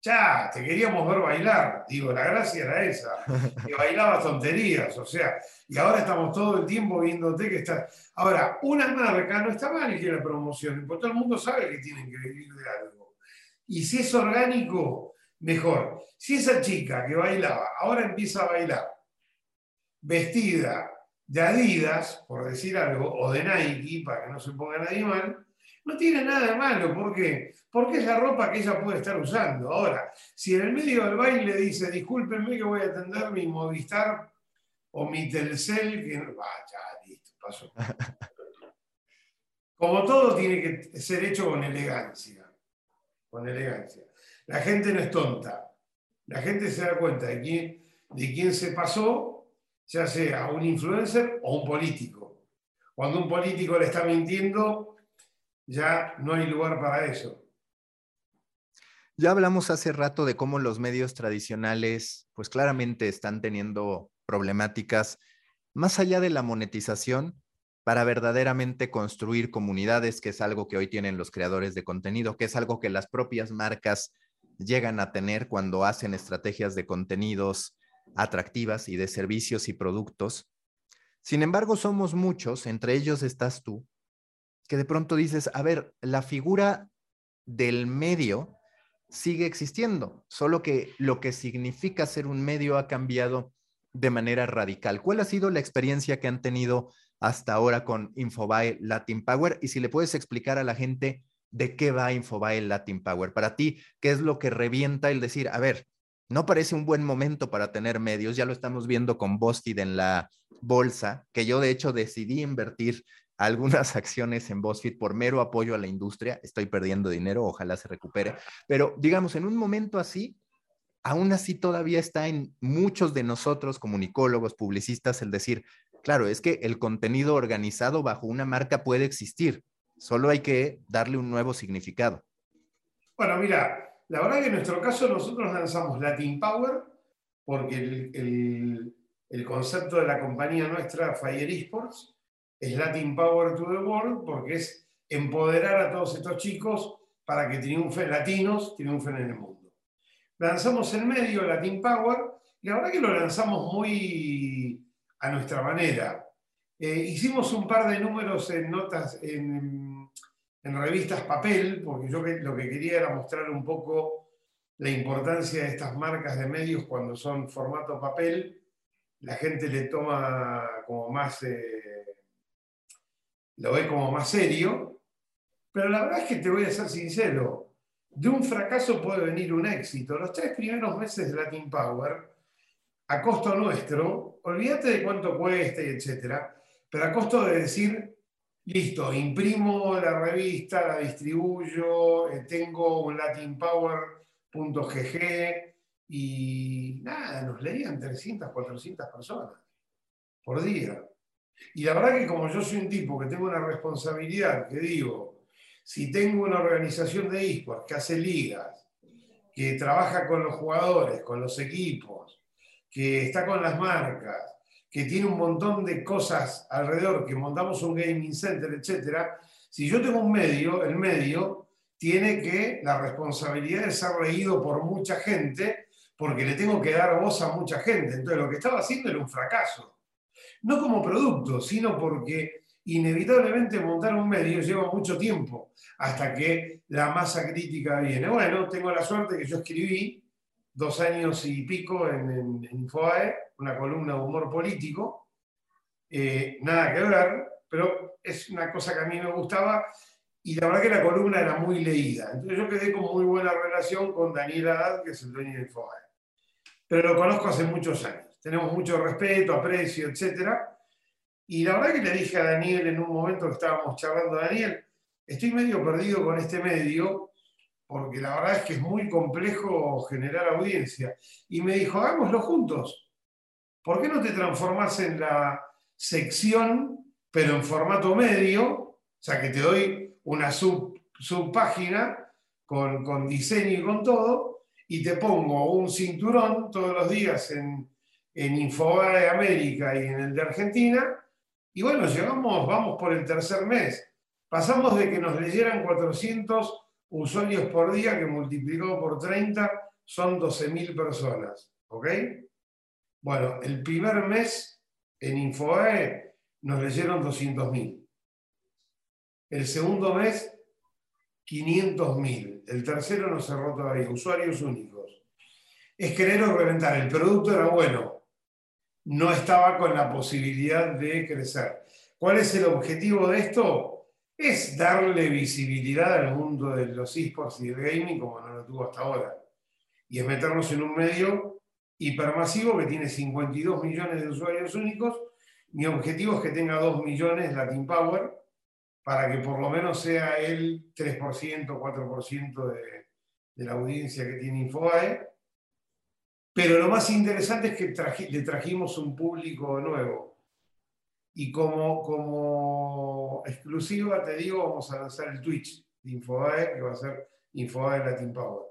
Ya, te queríamos ver bailar. Digo, la gracia era esa, que bailabas tonterías, o sea, y ahora estamos todo el tiempo viéndote que está. Ahora, una marca no está mal que la promoción, porque todo el mundo sabe que tienen que vivir de algo. Y si es orgánico, mejor. Si esa chica que bailaba ahora empieza a bailar vestida de Adidas, por decir algo, o de Nike, para que no se ponga nadie mal, no tiene nada de malo. ¿Por qué? Porque es la ropa que ella puede estar usando. Ahora, si en el medio del baile dice, discúlpenme que voy a atender mi Movistar o mi Telcel, que no, ah, ya, listo, pasó. Como todo tiene que ser hecho con elegancia. Con elegancia. La gente no es tonta. La gente se da cuenta de quién, de quién se pasó, ya sea un influencer o un político. Cuando un político le está mintiendo, ya no hay lugar para eso. Ya hablamos hace rato de cómo los medios tradicionales, pues claramente están teniendo problemáticas más allá de la monetización para verdaderamente construir comunidades, que es algo que hoy tienen los creadores de contenido, que es algo que las propias marcas llegan a tener cuando hacen estrategias de contenidos atractivas y de servicios y productos. Sin embargo, somos muchos, entre ellos estás tú, que de pronto dices, a ver, la figura del medio sigue existiendo, solo que lo que significa ser un medio ha cambiado de manera radical. ¿Cuál ha sido la experiencia que han tenido hasta ahora con Infobae Latin Power? Y si le puedes explicar a la gente de qué va Infobae Latin Power. Para ti, ¿qué es lo que revienta el decir, a ver, no parece un buen momento para tener medios, ya lo estamos viendo con BuzzFeed en la bolsa, que yo de hecho decidí invertir algunas acciones en BuzzFeed por mero apoyo a la industria. Estoy perdiendo dinero, ojalá se recupere. Pero digamos, en un momento así, aún así todavía está en muchos de nosotros, comunicólogos, publicistas, el decir, claro, es que el contenido organizado bajo una marca puede existir, solo hay que darle un nuevo significado. Bueno, mira, la verdad que en nuestro caso nosotros lanzamos Latin Power porque el, el concepto de la compañía nuestra, Fire Esports, es Latin Power to the World porque es empoderar a todos estos chicos para que triunfen latinos, triunfen en el mundo. Lanzamos el medio Latin Power y la verdad que lo lanzamos muy a nuestra manera. Eh, hicimos un par de números en notas, en, revistas papel, porque yo lo que quería era mostrar un poco la importancia de estas marcas de medios cuando son formato papel. La gente le toma como más... Eh, lo ve como más serio, pero la verdad es que te voy a ser sincero, de un fracaso puede venir un éxito. Los tres primeros meses de Latin Power, a costo nuestro, olvídate de cuánto cuesta y etcétera, pero a costo de decir, listo, imprimo la revista, la distribuyo, eh, tengo un latinpower.gg y nada, nos leían 300, 400 personas por día. Y la verdad que como yo soy un tipo que tengo una responsabilidad, que digo, si tengo una organización de esports que hace ligas, que trabaja con los jugadores, con los equipos, que está con las marcas, que tiene un montón de cosas alrededor, que montamos un gaming center, etc. Si yo tengo un medio, el medio tiene que la responsabilidad de ser leído por mucha gente, porque le tengo que dar voz a mucha gente. Entonces lo que estaba haciendo era un fracaso. No como producto, sino porque inevitablemente montar un medio lleva mucho tiempo hasta que la masa crítica viene. Bueno, tengo la suerte que yo escribí dos años y pico en, en, Infoae, una columna de humor político, eh, nada que ver, pero es una cosa que a mí me gustaba y la verdad que la columna era muy leída. Entonces yo quedé con muy buena relación con Daniel Haddad, que es el dueño de Infoae. Pero lo conozco hace muchos años. Tenemos mucho respeto, aprecio, etc. Y la verdad que le dije a Daniel en un momento que estábamos charlando, Daniel, estoy medio perdido con este medio porque la verdad es que es muy complejo generar audiencia. Y me dijo, hagámoslo juntos. ¿Por qué no te transformas en la sección, pero en formato medio? O sea, que te doy una sub, subpágina con, con diseño y con todo, y te pongo un cinturón todos los días en, en Infobae América y en el de Argentina. Y bueno, llegamos, vamos por el tercer mes. Pasamos de que nos leyeran 400 usuarios por día, que multiplicado por 30 son 12.000 personas. ¿Ok? Bueno, el primer mes en Infoae nos leyeron 200.000. El segundo mes, 500.000. El tercero no cerró todavía, usuarios únicos. Es querer reventar. El producto era bueno, no estaba con la posibilidad de crecer. ¿Cuál es el objetivo de esto? es darle visibilidad al mundo de los esports y del gaming como no lo tuvo hasta ahora. Y es meternos en un medio hipermasivo que tiene 52 millones de usuarios únicos. Mi objetivo es que tenga 2 millones Latin Power para que por lo menos sea el 3%, 4% de, de la audiencia que tiene Infobae. Pero lo más interesante es que le trajimos un público nuevo y como, como exclusiva, te digo, vamos a lanzar el Twitch de Infobae, que va a ser Infobae Latin Power.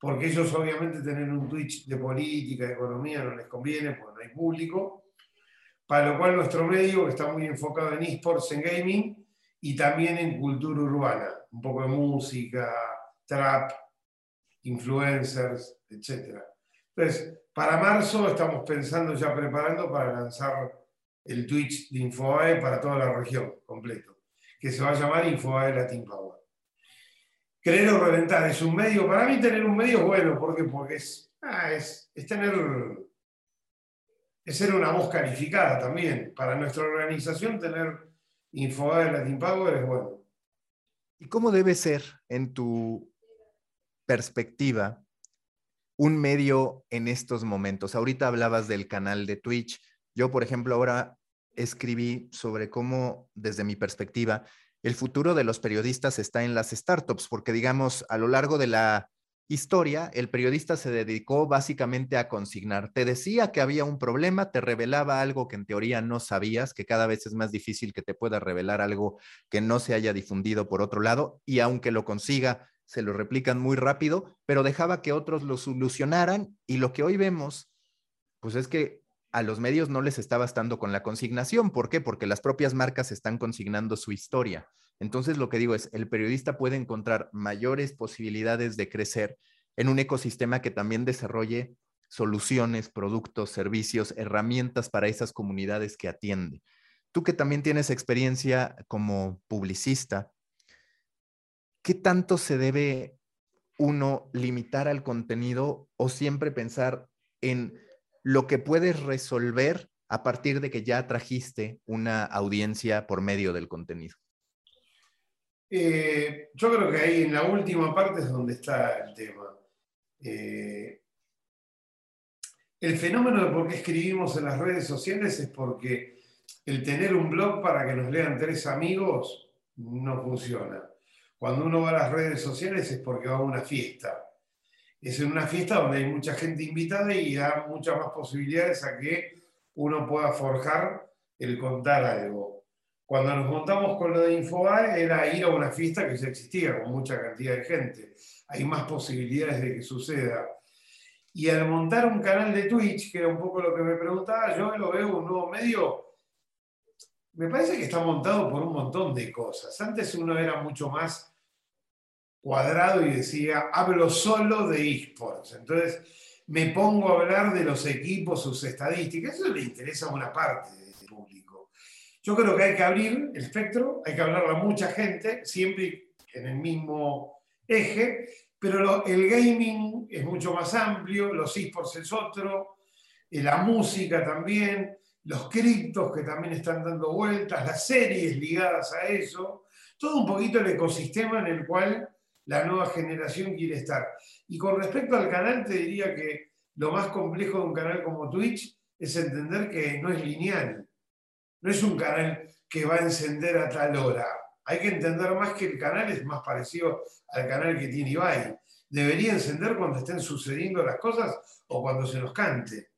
Porque ellos obviamente tener un Twitch de política, de economía, no les conviene, porque no hay público. Para lo cual nuestro medio, está muy enfocado en esports, en gaming, y también en cultura urbana, un poco de música, trap, influencers, etc. Entonces, para marzo estamos pensando ya preparando para lanzar el Twitch de Infobae para toda la región completo, que se va a llamar Infobae Latin Power. Creer o reventar es un medio, para mí tener un medio es bueno, ¿por Porque es, ah, es, es tener, es ser una voz calificada también. Para nuestra organización tener Infobae Latin Power es bueno. ¿Y cómo debe ser, en tu perspectiva, un medio en estos momentos? Ahorita hablabas del canal de Twitch. Yo, por ejemplo, ahora escribí sobre cómo, desde mi perspectiva, el futuro de los periodistas está en las startups, porque digamos, a lo largo de la historia, el periodista se dedicó básicamente a consignar. Te decía que había un problema, te revelaba algo que en teoría no sabías, que cada vez es más difícil que te pueda revelar algo que no se haya difundido por otro lado, y aunque lo consiga, se lo replican muy rápido, pero dejaba que otros lo solucionaran y lo que hoy vemos, pues es que a los medios no les está bastando con la consignación. ¿Por qué? Porque las propias marcas están consignando su historia. Entonces, lo que digo es, el periodista puede encontrar mayores posibilidades de crecer en un ecosistema que también desarrolle soluciones, productos, servicios, herramientas para esas comunidades que atiende. Tú que también tienes experiencia como publicista, ¿qué tanto se debe uno limitar al contenido o siempre pensar en lo que puedes resolver a partir de que ya trajiste una audiencia por medio del contenido? Eh, yo creo que ahí en la última parte es donde está el tema. Eh, el fenómeno de por qué escribimos en las redes sociales es porque el tener un blog para que nos lean tres amigos no funciona. Cuando uno va a las redes sociales es porque va a una fiesta. Es en una fiesta donde hay mucha gente invitada y da muchas más posibilidades a que uno pueda forjar el contar algo. Cuando nos montamos con lo de Infobae era ir a una fiesta que ya existía con mucha cantidad de gente. Hay más posibilidades de que suceda. Y al montar un canal de Twitch, que era un poco lo que me preguntaba, yo lo veo un nuevo medio, me parece que está montado por un montón de cosas. Antes uno era mucho más cuadrado y decía, hablo solo de esports. Entonces me pongo a hablar de los equipos, sus estadísticas. Eso le interesa a una parte del público. Yo creo que hay que abrir el espectro, hay que hablarle a mucha gente, siempre en el mismo eje, pero el gaming es mucho más amplio, los esports es otro, eh, la música también, los criptos que también están dando vueltas, las series ligadas a eso, todo un poquito el ecosistema en el cual la nueva generación quiere estar. Y con respecto al canal, te diría que lo más complejo de un canal como Twitch es entender que no es lineal. No es un canal que va a encender a tal hora. Hay que entender más que el canal es más parecido al canal que tiene Ibai. Debería encender cuando estén sucediendo las cosas o cuando se nos cante.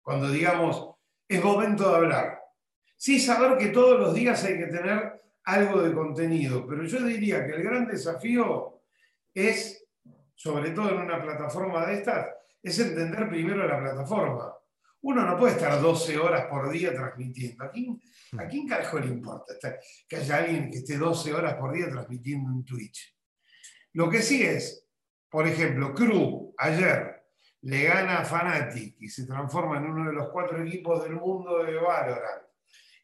Cuando digamos, es momento de hablar. Sí saber que todos los días hay que tener algo de contenido, pero yo diría que el gran desafío es, sobre todo en una plataforma de estas, es entender primero la plataforma. Uno no puede estar 12 horas por día transmitiendo. ¿A quién, ¿A quién carajo le importa que haya alguien que esté 12 horas por día transmitiendo en Twitch? Lo que sí es, por ejemplo, Crew ayer le gana a Fnatic y se transforma en uno de los cuatro equipos del mundo de Valorant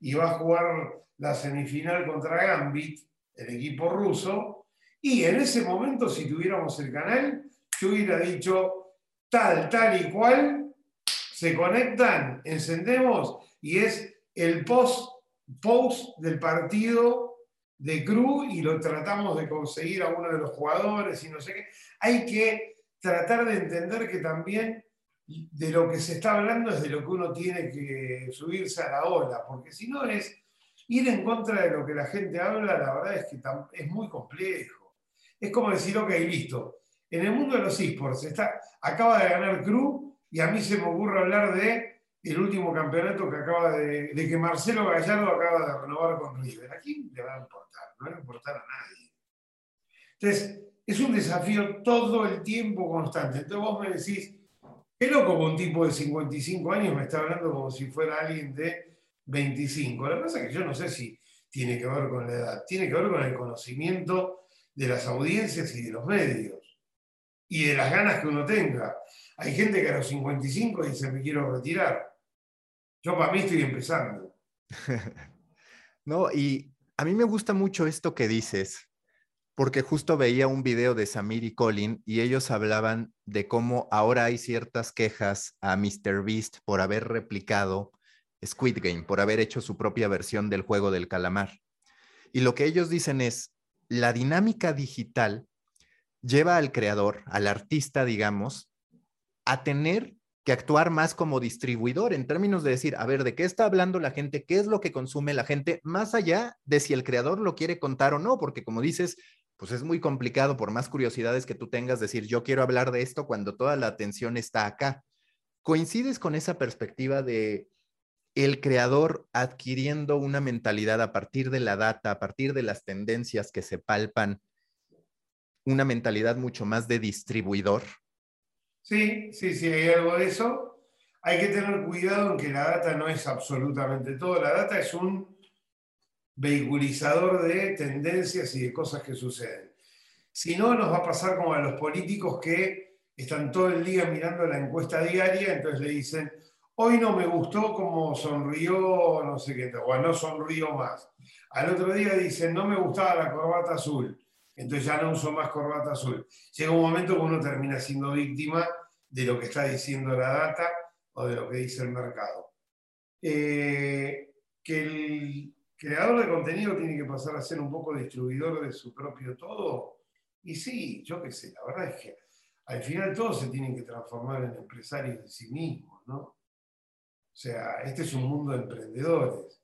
y va a jugar la semifinal contra Gambit, el equipo ruso, y en ese momento, si tuviéramos el canal, yo hubiera dicho tal, tal y cual, se conectan, encendemos, y es el post, post del partido de Cruz y lo tratamos de conseguir a uno de los jugadores y no sé qué. Hay que tratar de entender que también de lo que se está hablando es de lo que uno tiene que subirse a la ola, porque si no es ir en contra de lo que la gente habla, la verdad es que es muy complejo. Es como decir, ok, listo. En el mundo de los esports está, acaba de ganar Cruz y a mí se me ocurre hablar de el último campeonato que acaba de, de que Marcelo Gallardo acaba de renovar con River. ¿A quién le va a importar? No le va a importar a nadie. Entonces, es un desafío todo el tiempo constante. Entonces vos me decís, qué loco que un tipo de 55 años me está hablando como si fuera alguien de 25. Lo que pasa es que yo no sé si tiene que ver con la edad, tiene que ver con el conocimiento de las audiencias y de los medios y de las ganas que uno tenga. Hay gente que a los 55 dice me quiero retirar. Yo para mí estoy empezando. no, y a mí me gusta mucho esto que dices, porque justo veía un video de Samir y Colin y ellos hablaban de cómo ahora hay ciertas quejas a Mr. Beast por haber replicado Squid Game por haber hecho su propia versión del juego del calamar. Y lo que ellos dicen es, la dinámica digital lleva al creador, al artista, digamos, a tener que actuar más como distribuidor en términos de decir, a ver, ¿de qué está hablando la gente? ¿Qué es lo que consume la gente? Más allá de si el creador lo quiere contar o no, porque como dices, pues es muy complicado por más curiosidades que tú tengas decir, yo quiero hablar de esto cuando toda la atención está acá. ¿Coincides con esa perspectiva de el creador adquiriendo una mentalidad a partir de la data, a partir de las tendencias que se palpan, una mentalidad mucho más de distribuidor? Sí, sí, sí, hay algo de eso. Hay que tener cuidado en que la data no es absolutamente todo. La data es un vehiculizador de tendencias y de cosas que suceden. Si no, nos va a pasar como a los políticos que están todo el día mirando la encuesta diaria, entonces le dicen, Hoy no me gustó cómo sonrió, no sé qué, o no sonrió más. Al otro día dicen, no me gustaba la corbata azul, entonces ya no uso más corbata azul. Llega un momento que uno termina siendo víctima de lo que está diciendo la data o de lo que dice el mercado. Eh, que el creador de contenido tiene que pasar a ser un poco distribuidor de su propio todo. Y sí, yo qué sé, la verdad es que al final todos se tienen que transformar en empresarios de sí mismos, ¿no? O sea, este es un mundo de emprendedores.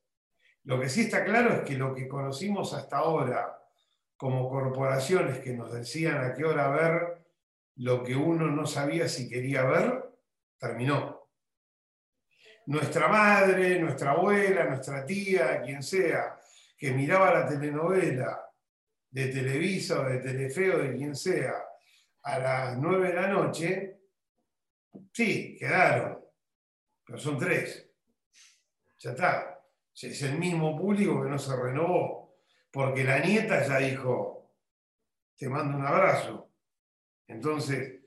Lo que sí está claro es que lo que conocimos hasta ahora como corporaciones que nos decían a qué hora ver lo que uno no sabía si quería ver, terminó. Nuestra madre, nuestra abuela, nuestra tía, quien sea, que miraba la telenovela de Televisa o de Telefe o de quien sea a las nueve de la noche, sí, quedaron, pero son tres. Ya está. Es el mismo público que no se renovó, porque la nieta ya dijo, te mando un abrazo. Entonces,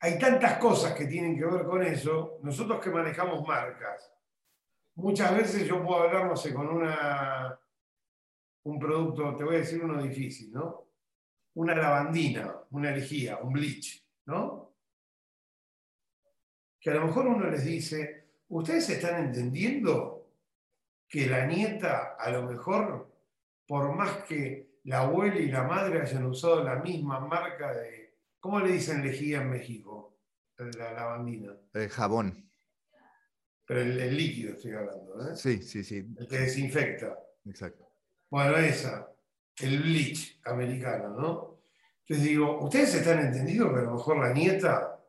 hay tantas cosas que tienen que ver con eso. Nosotros que manejamos marcas, muchas veces yo puedo hablar, no sé, con una, un producto, te voy a decir uno difícil, ¿no? Una lavandina, una lejía, un bleach, ¿no? Que a lo mejor uno les dice, ¿ustedes están entendiendo que la nieta, a lo mejor, por más que la abuela y la madre hayan usado la misma marca de, ¿cómo le dicen lejía en México? La lavandina. El jabón. Pero el, líquido estoy hablando, ¿eh? Sí, sí, sí. El que desinfecta. Exacto. Bueno, esa, el bleach americano, ¿no? Entonces digo, ¿ustedes están entendiendo que a lo mejor la nieta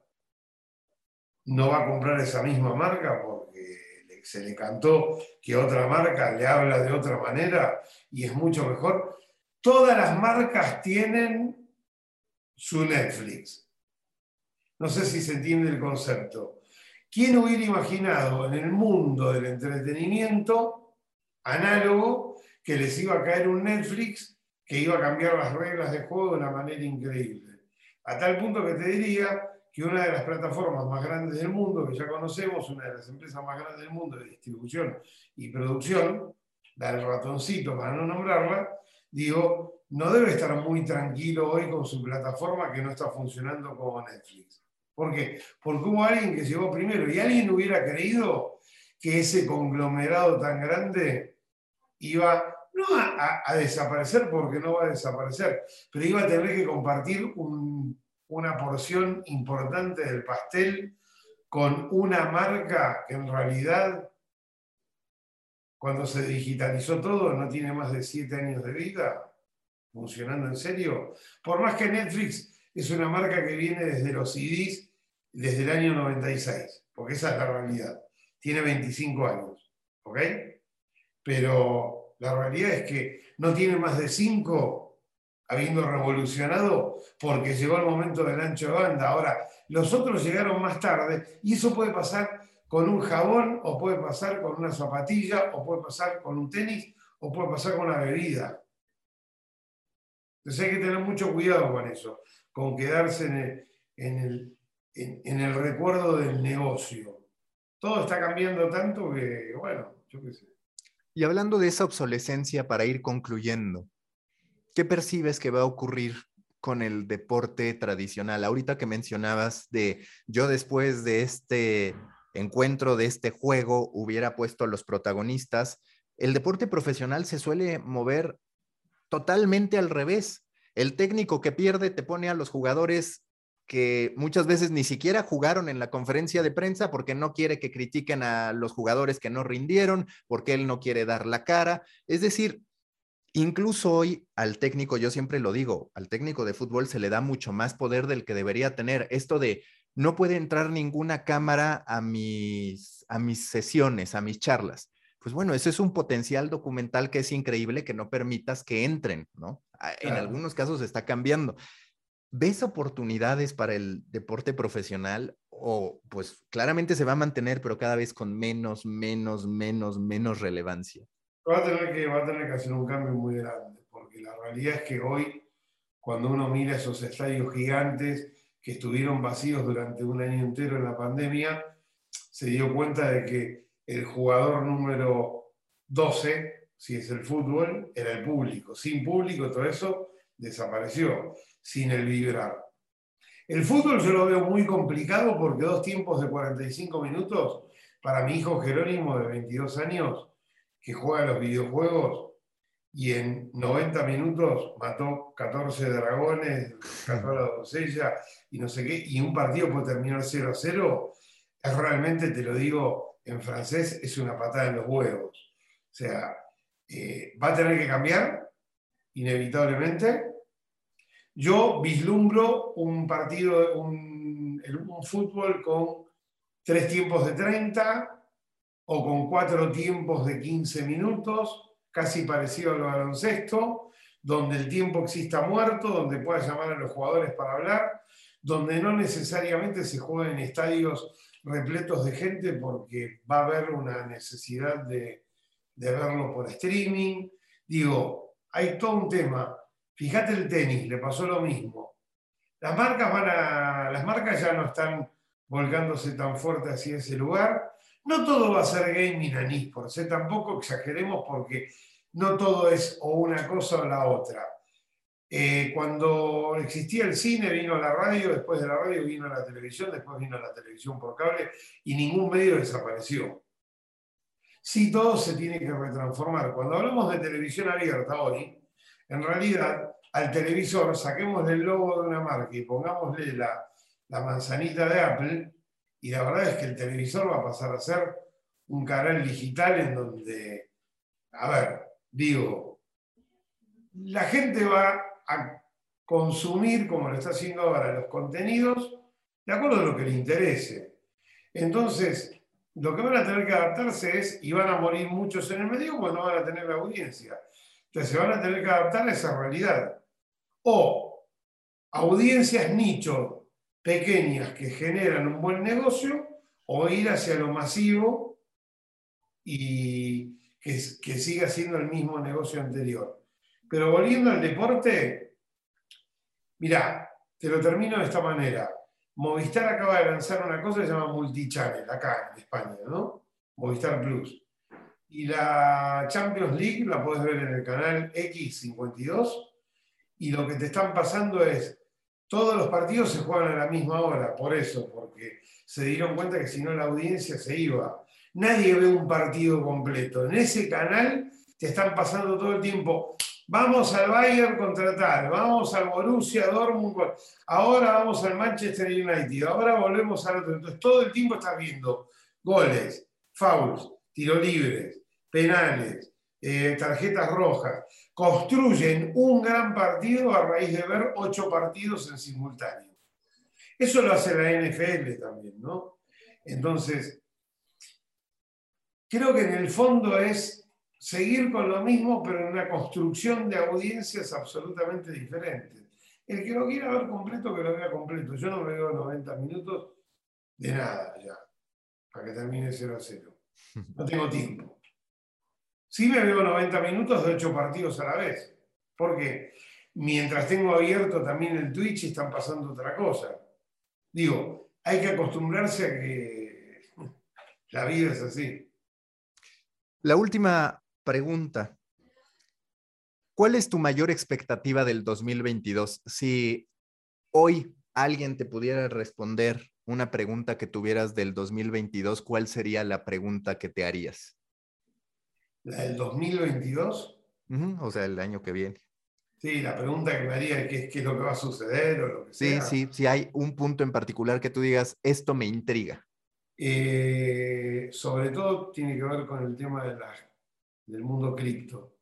no va a comprar esa misma marca porque se le cantó que otra marca le habla de otra manera y es mucho mejor? Todas las marcas tienen su Netflix. No sé si se entiende el concepto. ¿Quién hubiera imaginado en el mundo del entretenimiento análogo que les iba a caer un Netflix que iba a cambiar las reglas de juego de una manera increíble? A tal punto que te diría que una de las plataformas más grandes del mundo, que ya conocemos, una de las empresas más grandes del mundo de distribución y producción, la del ratoncito para no nombrarla, digo, no debe estar muy tranquilo hoy con su plataforma que no está funcionando como Netflix. ¿Por qué? Porque hubo alguien que llegó primero y alguien hubiera creído que ese conglomerado tan grande iba no a, desaparecer porque no va a desaparecer, pero iba a tener que compartir una porción importante del pastel con una marca que en realidad, cuando se digitalizó todo, no tiene más de siete años de vida, funcionando en serio. Por más que Netflix es una marca que viene desde los CDs desde el año 96, porque esa es la realidad. Tiene 25 años, ¿ok? Pero la realidad es que no tiene más de 5 habiendo revolucionado porque llegó el momento del ancho de banda. Ahora, los otros llegaron más tarde y eso puede pasar con un jabón o puede pasar con una zapatilla o puede pasar con un tenis o puede pasar con una bebida. Entonces hay que tener mucho cuidado con eso, con quedarse en el, en, el recuerdo del negocio. Todo está cambiando tanto que, bueno, yo qué sé. Y hablando de esa obsolescencia para ir concluyendo, ¿qué percibes que va a ocurrir con el deporte tradicional? Ahorita que mencionabas de yo después de este encuentro, de este juego, hubiera puesto a los protagonistas, el deporte profesional se suele mover totalmente al revés. El técnico que pierde te pone a los jugadores que muchas veces ni siquiera jugaron en la conferencia de prensa porque no quiere que critiquen a los jugadores que no rindieron, porque él no quiere dar la cara. Es decir, incluso hoy al técnico, yo siempre lo digo, al técnico de fútbol se le da mucho más poder del que debería tener. Esto de no puede entrar ninguna cámara a mis, a mis sesiones, a mis charlas. Pues bueno, ese es un potencial documental que es increíble que no permitas que entren, ¿no? En algunos casos está cambiando. ¿Ves oportunidades para el deporte profesional o pues claramente se va a mantener, pero cada vez con menos, menos, menos, menos relevancia? Va a tener que, va a tener que hacer un cambio muy grande, porque la realidad es que hoy, cuando uno mira esos estadios gigantes que estuvieron vacíos durante un año entero en la pandemia, se dio cuenta de que el jugador número 12, si es el fútbol, era el público. Sin público todo eso desapareció sin el vibrar. El fútbol yo lo veo muy complicado porque dos tiempos de 45 minutos para mi hijo Jerónimo de 22 años, que juega los videojuegos y en 90 minutos mató 14 dragones, 14 doncella y no sé qué, y un partido puede terminar 0 a 0, es realmente, te lo digo en francés, es una patada en los huevos. O sea, eh, va a tener que cambiar, inevitablemente. Yo vislumbro un partido, un, un fútbol con tres tiempos de 30 o con cuatro tiempos de 15 minutos, casi parecido al baloncesto, donde el tiempo exista muerto, donde pueda llamar a los jugadores para hablar, donde no necesariamente se juega en estadios repletos de gente porque va a haber una necesidad de, verlo por streaming. Digo, hay todo un tema. Fíjate el tenis, le pasó lo mismo. Las marcas, van a, las marcas ya no están volcándose tan fuerte hacia ese lugar. No todo va a ser gaming en esports, tampoco exageremos porque no todo es o una cosa o la otra. Eh, cuando existía el cine vino la radio, después de la radio vino la televisión, después vino la televisión por cable y ningún medio desapareció. Sí, todo se tiene que retransformar. Cuando hablamos de televisión abierta hoy, en realidad al televisor saquemos el logo de una marca y pongámosle la, la manzanita de Apple y la verdad es que el televisor va a pasar a ser un canal digital en donde, a ver, digo, la gente va a consumir, como lo está haciendo ahora, los contenidos de acuerdo a lo que le interese. Entonces, lo que van a tener que adaptarse es, y van a morir muchos en el medio, pues no van a tener la audiencia. Entonces, se van a tener que adaptar a esa realidad. O audiencias nicho pequeñas que generan un buen negocio, o ir hacia lo masivo y que, que siga siendo el mismo negocio anterior. Pero volviendo al deporte, mira, te lo termino de esta manera. Movistar acaba de lanzar una cosa que se llama Multichannel, acá en España, ¿no? Movistar Plus. Y la Champions League la puedes ver en el canal X52. Y lo que te están pasando es, todos los partidos se juegan a la misma hora, por eso, porque se dieron cuenta que si no la audiencia se iba. Nadie ve un partido completo. En ese canal te están pasando todo el tiempo Vamos al Bayern contra tal, vamos al Borussia Dortmund, ahora vamos al Manchester United, ahora volvemos al otro. Entonces todo el tiempo estás viendo goles, fouls, tiro libres, penales, eh, tarjetas rojas. Construyen un gran partido a raíz de ver ocho partidos en simultáneo. Eso lo hace la NFL también, ¿no? Entonces, creo que en el fondo es seguir con lo mismo, pero en una construcción de audiencias absolutamente diferente. El que lo quiera ver completo, que lo vea completo. Yo no me veo 90 minutos de nada ya, para que termine 0 a 0. No tengo tiempo. Sí me veo 90 minutos de 8 partidos a la vez, porque mientras tengo abierto también el Twitch están pasando otra cosa. Digo, hay que acostumbrarse a que la vida es así. La última pregunta. ¿Cuál es tu mayor expectativa del 2022? Si hoy alguien te pudiera responder una pregunta que tuvieras del 2022, ¿cuál sería la pregunta que te harías? ¿La del 2022? o sea, el año que viene. Sí, la pregunta que me haría es qué, es lo que va a suceder o lo que sí, Sí, sí, hay un punto en particular que tú digas, esto me intriga. Eh, sobre todo tiene que ver con el tema de las del mundo cripto.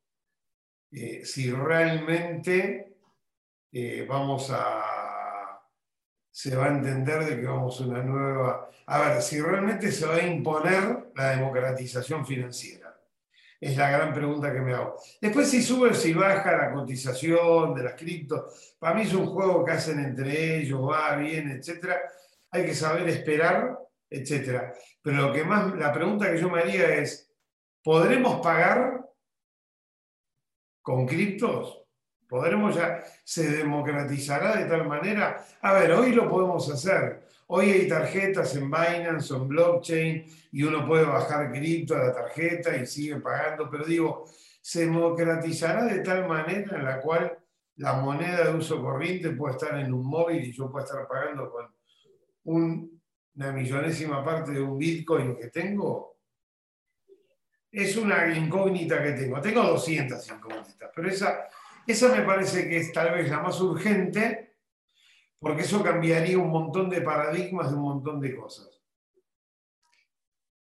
Eh, si realmente eh, vamos a, se va a entender de que vamos a una nueva, a ver, si realmente se va a imponer la democratización financiera. Es la gran pregunta que me hago. Después si sube o si baja la cotización de las criptos, para mí es un juego que hacen entre ellos, va, bien, etcétera. Hay que saber esperar, etcétera. Pero lo que más, la pregunta que yo me haría es, ¿Podremos pagar con criptos? ¿Podremos ya, se democratizará de tal manera? A ver, hoy lo podemos hacer. Hoy hay tarjetas en Binance en blockchain y uno puede bajar cripto a la tarjeta y sigue pagando, pero digo, se democratizará de tal manera en la cual la moneda de uso corriente puede estar en un móvil y yo puedo estar pagando con una millonésima parte de un Bitcoin que tengo es una incógnita que tengo. Tengo 200 incógnitas, pero esa, esa me parece que es tal vez la más urgente, porque eso cambiaría un montón de paradigmas de un montón de cosas.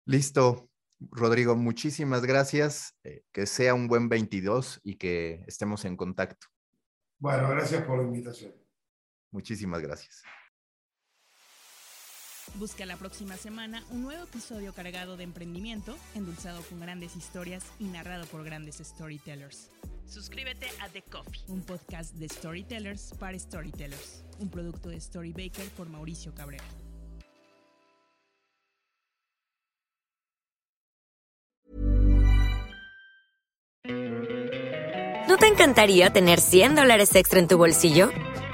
Listo. Rodrigo, muchísimas gracias. Eh, que sea un buen 22 y que estemos en contacto. Bueno, gracias por la invitación. Muchísimas gracias. Busca la próxima semana un nuevo episodio cargado de emprendimiento, endulzado con grandes historias y narrado por grandes storytellers. Suscríbete a The Coffee, un podcast de storytellers para storytellers, un producto de Storybaker por Mauricio Cabrera. ¿No te encantaría tener 100 dólares extra en tu bolsillo?